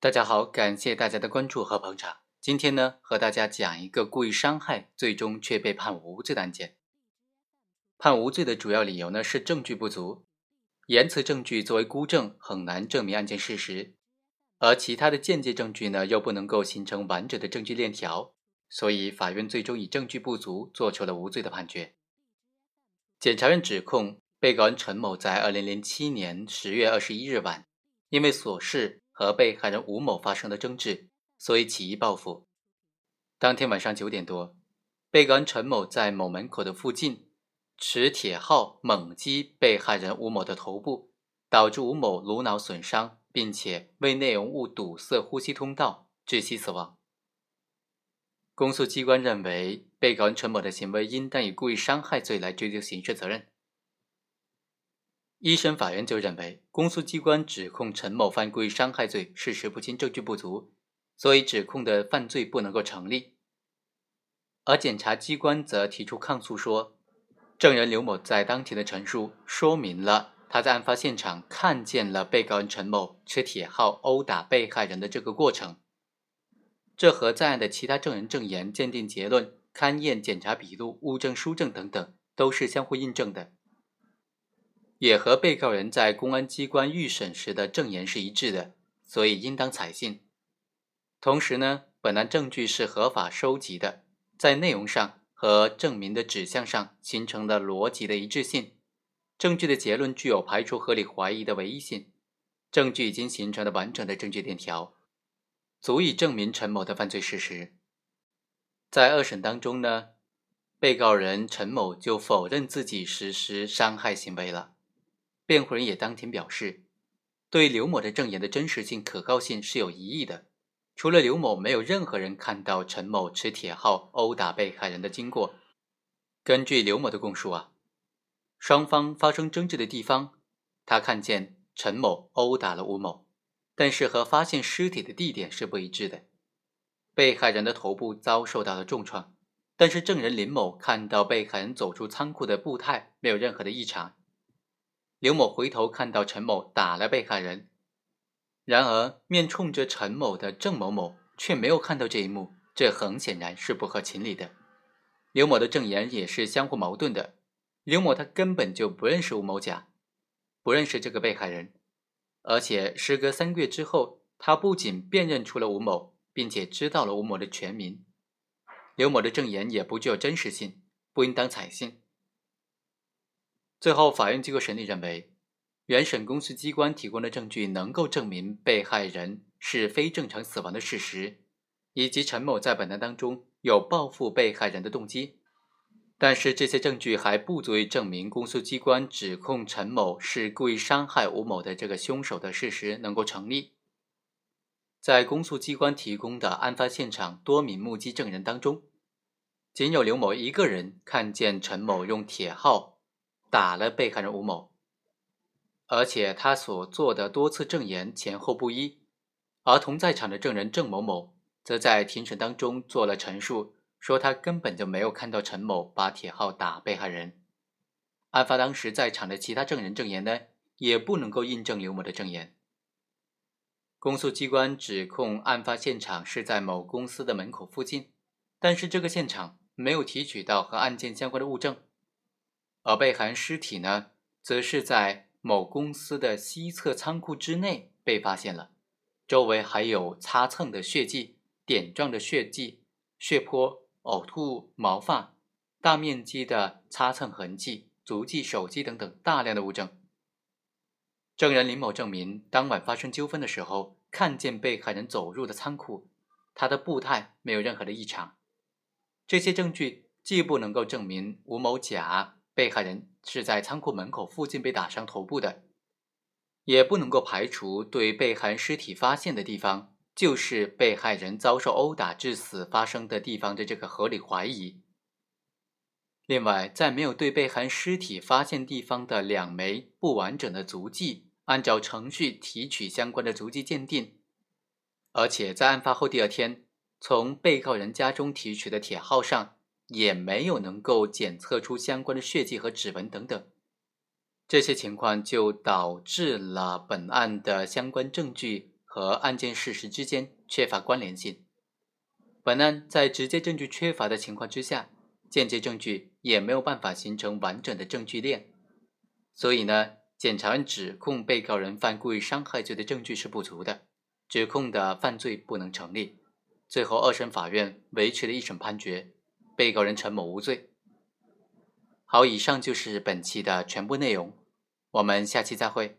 大家好，感谢大家的关注和捧场。今天呢，和大家讲一个故意伤害最终却被判无罪的案件。判无罪的主要理由呢是证据不足，言辞证据作为孤证很难证明案件事实，而其他的间接证据呢又不能够形成完整的证据链条，所以法院最终以证据不足做出了无罪的判决。检察院指控被告人陈某在二零零七年十月二十一日晚，因为琐事。和被害人吴某发生了争执，所以起意报复。当天晚上九点多，被告人陈某在某门口的附近持铁镐猛击被害人吴某的头部，导致吴某颅脑损伤，并且为内容物堵塞呼吸通道，窒息死亡。公诉机关认为，被告人陈某的行为应当以故意伤害罪来追究刑事责任。一审法院就认为，公诉机关指控陈某犯故意伤害罪，事实不清，证据不足，所以指控的犯罪不能够成立。而检察机关则提出抗诉，说证人刘某在当庭的陈述说明了他在案发现场看见了被告人陈某持铁镐殴打被害人的这个过程，这和在案的其他证人证言、鉴定结论、勘验检查笔录、物证、书证等等都是相互印证的。也和被告人在公安机关预审时的证言是一致的，所以应当采信。同时呢，本案证据是合法收集的，在内容上和证明的指向上形成了逻辑的一致性，证据的结论具有排除合理怀疑的唯一性，证据已经形成了完整的证据链条，足以证明陈某的犯罪事实。在二审当中呢，被告人陈某就否认自己实施伤害行为了。辩护人也当庭表示，对刘某的证言的真实性、可靠性是有疑义的。除了刘某，没有任何人看到陈某持铁镐殴打被害人的经过。根据刘某的供述啊，双方发生争执的地方，他看见陈某殴打了吴某，但是和发现尸体的地点是不一致的。被害人的头部遭受到了重创，但是证人林某看到被害人走出仓库的步态没有任何的异常。刘某回头看到陈某打了被害人，然而面冲着陈某的郑某某却没有看到这一幕，这很显然是不合情理的。刘某的证言也是相互矛盾的。刘某他根本就不认识吴某甲，不认识这个被害人，而且时隔三个月之后，他不仅辨认出了吴某，并且知道了吴某的全名。刘某的证言也不具有真实性，不应当采信。最后，法院机构审理认为，原审公诉机关提供的证据能够证明被害人是非正常死亡的事实，以及陈某在本案当中有报复被害人的动机。但是，这些证据还不足以证明公诉机关指控陈某是故意伤害吴某的这个凶手的事实能够成立。在公诉机关提供的案发现场多名目击证人当中，仅有刘某一个人看见陈某用铁镐。打了被害人吴某，而且他所做的多次证言前后不一，而同在场的证人郑某某则在庭审当中做了陈述，说他根本就没有看到陈某把铁镐打被害人。案发当时在场的其他证人证言呢，也不能够印证刘某的证言。公诉机关指控案发现场是在某公司的门口附近，但是这个现场没有提取到和案件相关的物证。而被害人尸体呢，则是在某公司的西侧仓库之内被发现了，周围还有擦蹭的血迹、点状的血迹、血泊、呕吐、毛发、大面积的擦蹭痕迹、足迹、手机等等大量的物证。证人林某证明，当晚发生纠纷的时候，看见被害人走入的仓库，他的步态没有任何的异常。这些证据既不能够证明吴某甲。被害人是在仓库门口附近被打伤头部的，也不能够排除对被害尸体发现的地方就是被害人遭受殴打致死发生的地方的这个合理怀疑。另外，在没有对被害尸体发现地方的两枚不完整的足迹按照程序提取相关的足迹鉴定，而且在案发后第二天从被告人家中提取的铁号上。也没有能够检测出相关的血迹和指纹等等，这些情况就导致了本案的相关证据和案件事实之间缺乏关联性。本案在直接证据缺乏的情况之下，间接证据也没有办法形成完整的证据链，所以呢，检察院指控被告人犯故意伤害罪的证据是不足的，指控的犯罪不能成立。最后，二审法院维持了一审判决，被告人陈某无罪。好，以上就是本期的全部内容，我们下期再会。